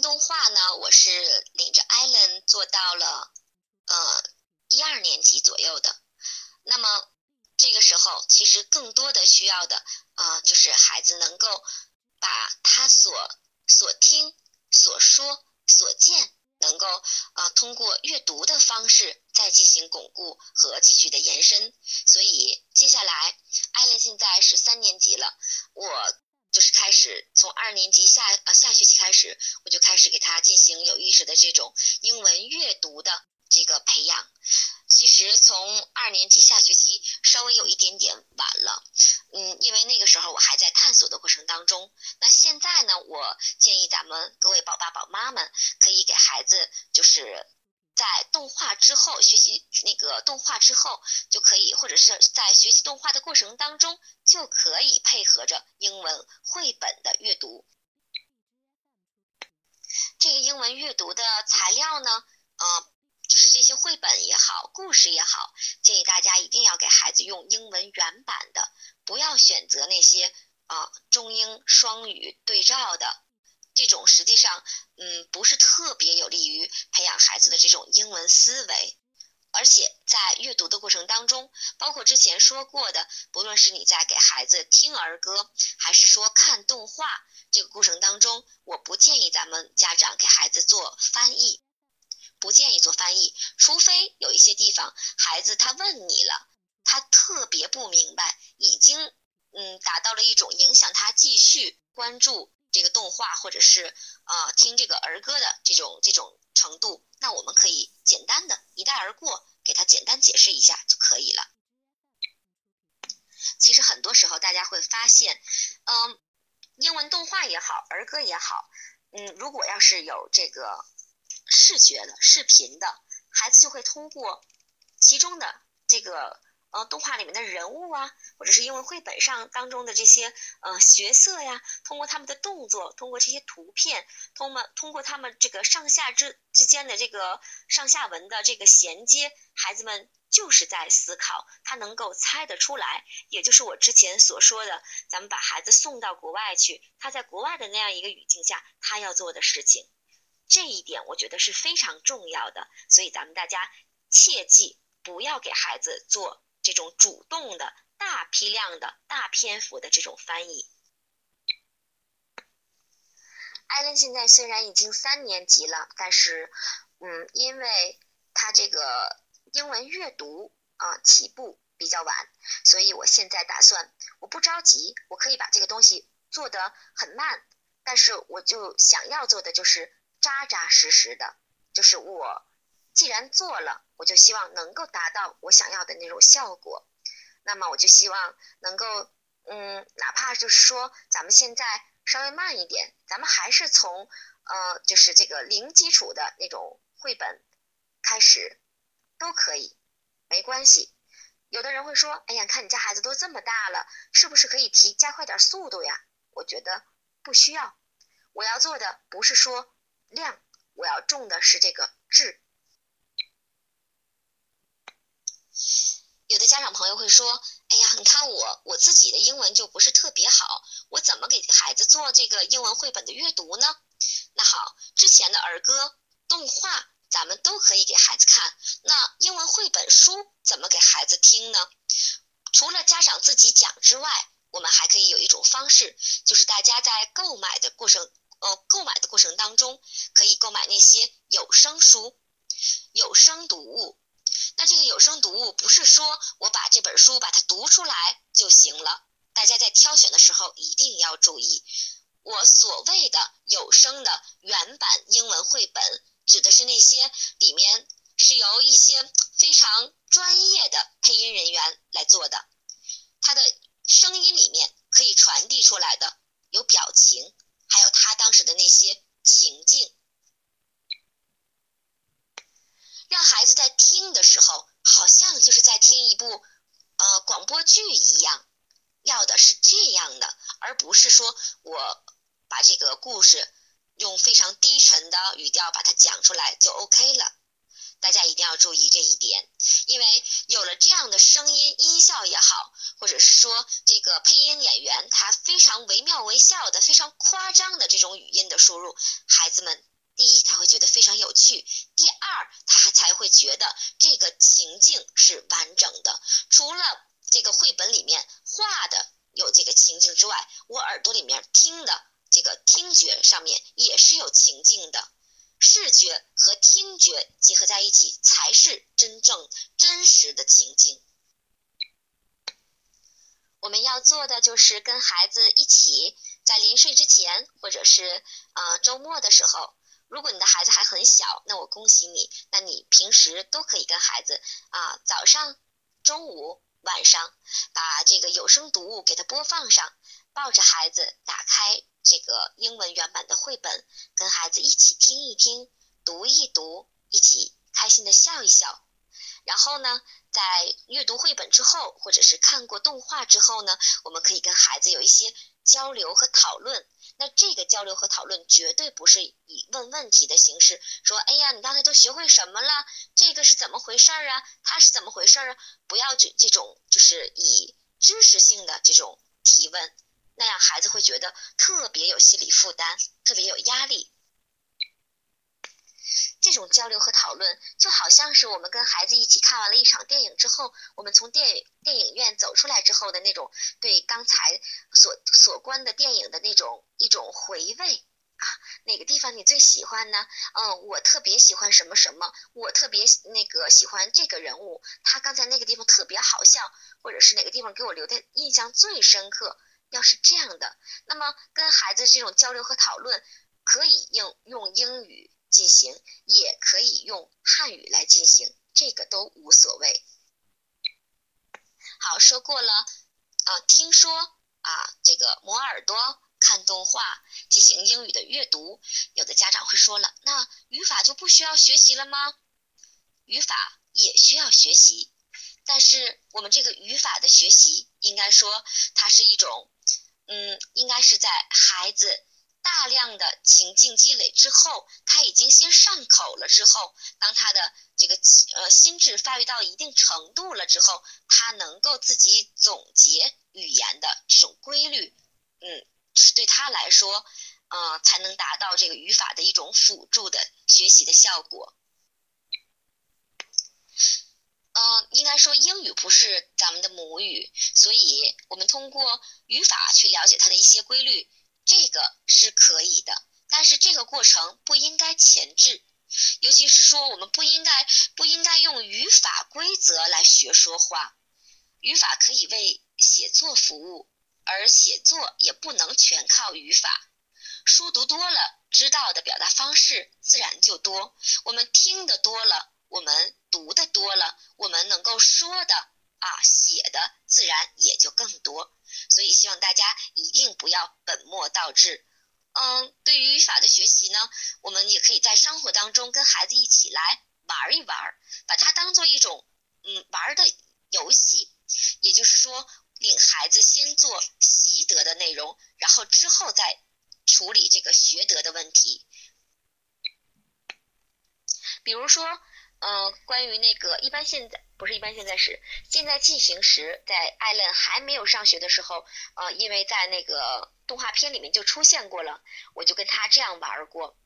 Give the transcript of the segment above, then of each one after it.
动画呢，我是领着艾伦做到了，呃，一二年级左右的。那么这个时候，其实更多的需要的啊，就是孩子能够把他所所听、所说、所见，能够啊通过阅读的方式再进行巩固和继续的延伸。所以接下来，艾伦现在是三年级了，我。从二年级下呃下学期开始，我就开始给他进行有意识的这种英文阅读的这个培养。其实从二年级下学期稍微有一点点晚了，嗯，因为那个时候我还在探索的过程当中。那现在呢，我建议咱们各位宝爸宝妈们可以给孩子就是。在动画之后学习那个动画之后就可以，或者是在学习动画的过程当中就可以配合着英文绘本的阅读。这个英文阅读的材料呢，呃，就是这些绘本也好，故事也好，建议大家一定要给孩子用英文原版的，不要选择那些啊中英双语对照的。这种实际上，嗯，不是特别有利于培养孩子的这种英文思维，而且在阅读的过程当中，包括之前说过的，不论是你在给孩子听儿歌，还是说看动画，这个过程当中，我不建议咱们家长给孩子做翻译，不建议做翻译，除非有一些地方孩子他问你了，他特别不明白，已经嗯达到了一种影响他继续关注。这个动画或者是啊听这个儿歌的这种这种程度，那我们可以简单的一带而过，给他简单解释一下就可以了。其实很多时候大家会发现，嗯，英文动画也好，儿歌也好，嗯，如果要是有这个视觉的视频的，孩子就会通过其中的这个。呃，动画里面的人物啊，或者是英文绘本上当中的这些呃角色呀，通过他们的动作，通过这些图片，通过通过他们这个上下之之间的这个上下文的这个衔接，孩子们就是在思考，他能够猜得出来，也就是我之前所说的，咱们把孩子送到国外去，他在国外的那样一个语境下，他要做的事情，这一点我觉得是非常重要的，所以咱们大家切记不要给孩子做。这种主动的大批量的大篇幅的这种翻译，艾伦现在虽然已经三年级了，但是，嗯，因为他这个英文阅读啊起步比较晚，所以我现在打算，我不着急，我可以把这个东西做得很慢，但是我就想要做的就是扎扎实实的，就是我。既然做了，我就希望能够达到我想要的那种效果。那么我就希望能够，嗯，哪怕就是说咱们现在稍微慢一点，咱们还是从呃，就是这个零基础的那种绘本开始，都可以，没关系。有的人会说，哎呀，看你家孩子都这么大了，是不是可以提加快点速度呀？我觉得不需要。我要做的不是说量，我要重的是这个质。有的家长朋友会说：“哎呀，你看我我自己的英文就不是特别好，我怎么给孩子做这个英文绘本的阅读呢？”那好，之前的儿歌、动画咱们都可以给孩子看。那英文绘本书怎么给孩子听呢？除了家长自己讲之外，我们还可以有一种方式，就是大家在购买的过程，呃，购买的过程当中，可以购买那些有声书、有声读物。那这个有声读物不是说我把这本书把它读出来就行了，大家在挑选的时候一定要注意。我所谓的有声的原版英文绘本，指的是那些里面是由一些非常专业的配音人员来做的，它的声音里面可以传递出来的有表情，还有他当时的那些情境。让孩子在听的时候，好像就是在听一部呃广播剧一样，要的是这样的，而不是说我把这个故事用非常低沉的语调把它讲出来就 OK 了。大家一定要注意这一点，因为有了这样的声音音效也好，或者是说这个配音演员他非常惟妙惟肖的、非常夸张的这种语音的输入，孩子们第一他会觉得非常有趣，第二他还才会觉得这个情境是完整的。除了这个绘本里面画的有这个情境之外，我耳朵里面听的这个听觉上面也是有情境的。视觉和听觉结合在一起，才是真正真实的情境。我们要做的就是跟孩子一起，在临睡之前，或者是呃周末的时候，如果你的孩子还很小，那我恭喜你，那你平时都可以跟孩子啊，早上、中午、晚上，把这个有声读物给他播放上，抱着孩子打开。这个英文原版的绘本，跟孩子一起听一听，读一读，一起开心的笑一笑。然后呢，在阅读绘本之后，或者是看过动画之后呢，我们可以跟孩子有一些交流和讨论。那这个交流和讨论绝对不是以问问题的形式，说：“哎呀，你刚才都学会什么了？这个是怎么回事儿啊？它是怎么回事儿啊？”不要这这种，就是以知识性的这种提问。那样孩子会觉得特别有心理负担，特别有压力。这种交流和讨论，就好像是我们跟孩子一起看完了一场电影之后，我们从电影电影院走出来之后的那种对刚才所所观的电影的那种一种回味啊。哪个地方你最喜欢呢？嗯，我特别喜欢什么什么，我特别那个喜欢这个人物，他刚才那个地方特别好笑，或者是哪个地方给我留的印象最深刻。要是这样的，那么跟孩子这种交流和讨论，可以用用英语进行，也可以用汉语来进行，这个都无所谓。好，说过了，啊，听说啊，这个磨耳朵、看动画、进行英语的阅读，有的家长会说了，那语法就不需要学习了吗？语法也需要学习，但是我们这个语法的学习，应该说它是一种。嗯，应该是在孩子大量的情境积累之后，他已经先上口了之后，当他的这个呃心智发育到一定程度了之后，他能够自己总结语言的这种规律，嗯，是对他来说，呃，才能达到这个语法的一种辅助的学习的效果。嗯，应该说英语不是咱们的母语，所以我们通过语法去了解它的一些规律，这个是可以的。但是这个过程不应该前置，尤其是说我们不应该不应该用语法规则来学说话。语法可以为写作服务，而写作也不能全靠语法。书读多了，知道的表达方式自然就多。我们听得多了。我们读的多了，我们能够说的啊写的自然也就更多。所以希望大家一定不要本末倒置。嗯，对于语法的学习呢，我们也可以在生活当中跟孩子一起来玩一玩，把它当做一种嗯玩的游戏。也就是说，领孩子先做习得的内容，然后之后再处理这个学得的问题。比如说。嗯，关于那个一般现在不是一般现在时，现在进行时，在艾伦还没有上学的时候，呃，因为在那个动画片里面就出现过了，我就跟他这样玩过。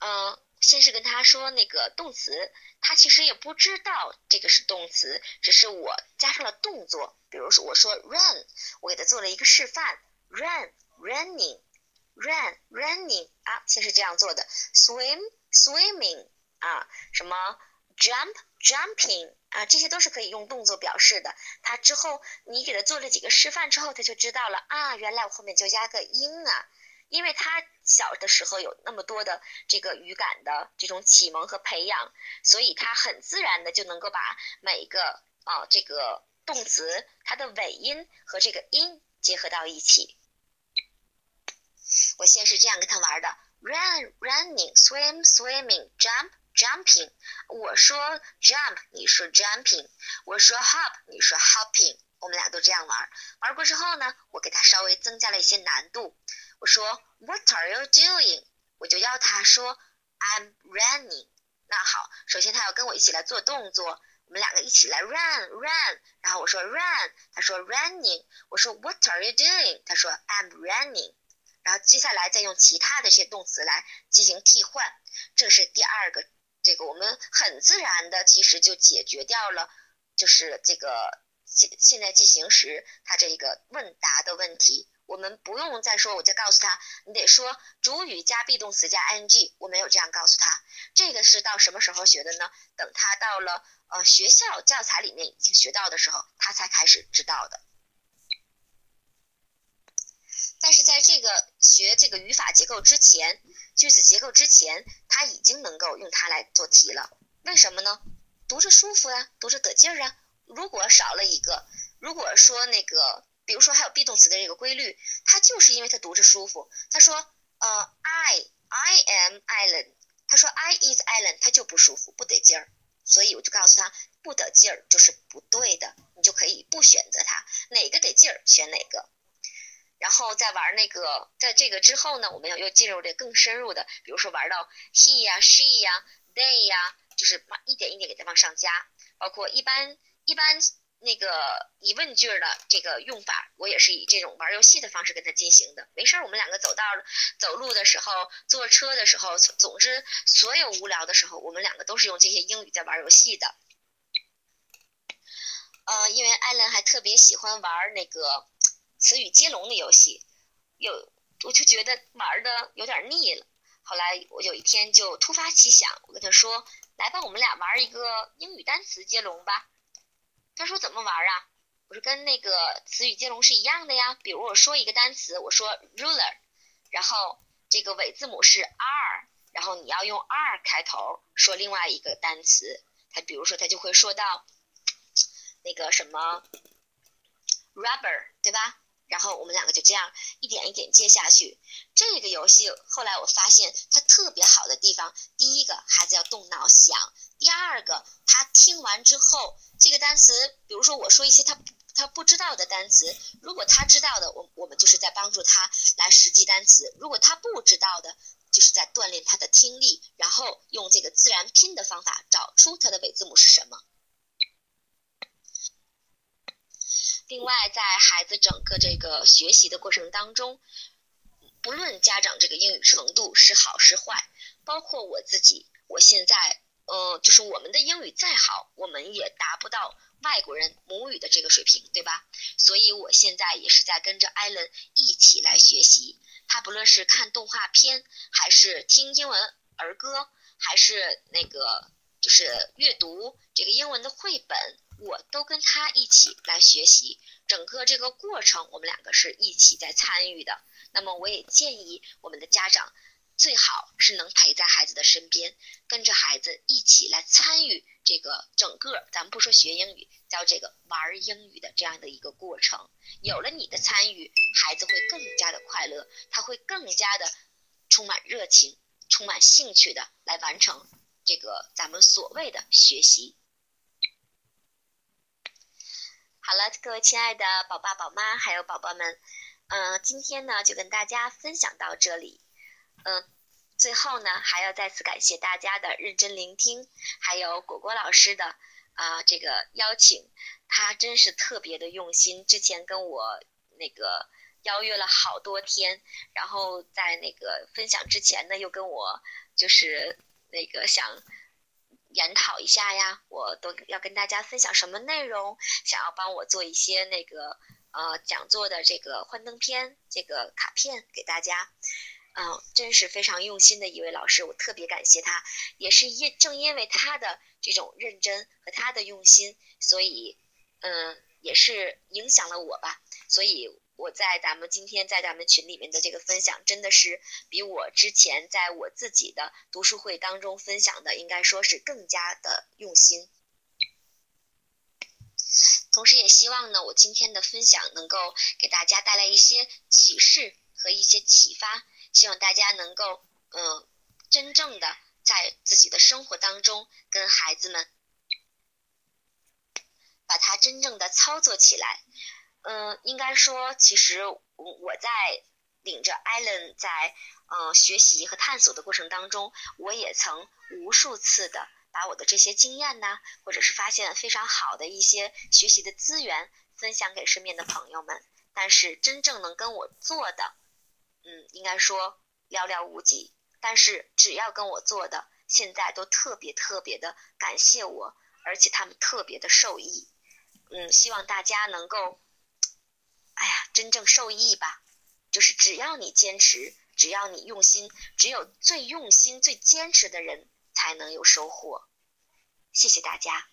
嗯，先是跟他说那个动词，他其实也不知道这个是动词，只是我加上了动作。比如说我说 run，我给他做了一个示范，run，running，run，running 啊，先是这样做的，swim，swimming 啊，什么？Jump, jumping 啊，这些都是可以用动作表示的。他之后你给他做了几个示范之后，他就知道了啊，原来我后面就加个音啊。因为他小的时候有那么多的这个语感的这种启蒙和培养，所以他很自然的就能够把每一个啊这个动词它的尾音和这个音结合到一起。我先是这样跟他玩的：run, running, swim, swimming, jump。Jumping，我说 jump，你说 jumping，我说 hop，你说 hopping，我们俩都这样玩。玩过之后呢，我给他稍微增加了一些难度。我说 What are you doing？我就要他说 I'm running。那好，首先他要跟我一起来做动作，我们两个一起来 run run，然后我说 run，他说 running，我说 What are you doing？他说 I'm running，然后接下来再用其他的这些动词来进行替换，这是第二个，这个我们很自然的其实就解决掉了，就是这个现现在进行时它这个问答的问题。我们不用再说，我就告诉他，你得说主语加 be 动词加 ing。我没有这样告诉他，这个是到什么时候学的呢？等他到了呃学校教材里面已经学到的时候，他才开始知道的。但是在这个学这个语法结构之前，句子结构之前，他已经能够用它来做题了。为什么呢？读着舒服啊，读着得劲儿啊。如果少了一个，如果说那个。比如说还有 be 动词的这个规律，它就是因为它读着舒服。他说，呃，I I am Alan。他说 I is Alan，他就不舒服，不得劲儿。所以我就告诉他，不得劲儿就是不对的，你就可以不选择它，哪个得劲儿选哪个。然后再玩那个，在这个之后呢，我们要又进入这更深入的，比如说玩到 he 呀、she 呀、they 呀，就是一点一点给它往上加，包括一般一般。那个疑问句的这个用法，我也是以这种玩游戏的方式跟他进行的。没事儿，我们两个走道走路的时候，坐车的时候，总之所有无聊的时候，我们两个都是用这些英语在玩游戏的。呃，因为艾伦还特别喜欢玩那个词语接龙的游戏，有我就觉得玩的有点腻了。后来我有一天就突发奇想，我跟他说：“来吧，我们俩玩一个英语单词接龙吧。”他说怎么玩啊？我说跟那个词语接龙是一样的呀。比如我说一个单词，我说 ruler，然后这个尾字母是 r，然后你要用 r 开头说另外一个单词。他比如说他就会说到那个什么 rubber，对吧？然后我们两个就这样一点一点接下去。这个游戏后来我发现它特别好的地方，第一个孩子要动脑想，第二个他听完之后，这个单词，比如说我说一些他他不知道的单词，如果他知道的，我我们就是在帮助他来识记单词；如果他不知道的，就是在锻炼他的听力，然后用这个自然拼的方法找出它的尾字母是什么。另外，在孩子整个这个学习的过程当中，不论家长这个英语程度是好是坏，包括我自己，我现在，嗯，就是我们的英语再好，我们也达不到外国人母语的这个水平，对吧？所以我现在也是在跟着艾伦一起来学习。他不论是看动画片，还是听英文儿歌，还是那个就是阅读这个英文的绘本。我都跟他一起来学习，整个这个过程我们两个是一起在参与的。那么我也建议我们的家长最好是能陪在孩子的身边，跟着孩子一起来参与这个整个，咱们不说学英语，叫这个玩英语的这样的一个过程。有了你的参与，孩子会更加的快乐，他会更加的充满热情、充满兴趣的来完成这个咱们所谓的学习。好了，各位亲爱的宝爸宝妈还有宝宝们，嗯，今天呢就跟大家分享到这里，嗯，最后呢还要再次感谢大家的认真聆听，还有果果老师的啊这个邀请，他真是特别的用心，之前跟我那个邀约了好多天，然后在那个分享之前呢又跟我就是那个想。研讨一下呀，我都要跟大家分享什么内容？想要帮我做一些那个呃讲座的这个幻灯片、这个卡片给大家，嗯，真是非常用心的一位老师，我特别感谢他。也是因正因为他的这种认真和他的用心，所以嗯，也是影响了我吧。所以。我在咱们今天在咱们群里面的这个分享，真的是比我之前在我自己的读书会当中分享的，应该说是更加的用心。同时，也希望呢，我今天的分享能够给大家带来一些启示和一些启发，希望大家能够嗯，真正的在自己的生活当中跟孩子们把它真正的操作起来。嗯，应该说，其实我我在领着艾伦在嗯学习和探索的过程当中，我也曾无数次的把我的这些经验呢，或者是发现非常好的一些学习的资源分享给身边的朋友们。但是真正能跟我做的，嗯，应该说寥寥无几。但是只要跟我做的，现在都特别特别的感谢我，而且他们特别的受益。嗯，希望大家能够，哎呀，真正受益吧。就是只要你坚持，只要你用心，只有最用心、最坚持的人才能有收获。谢谢大家。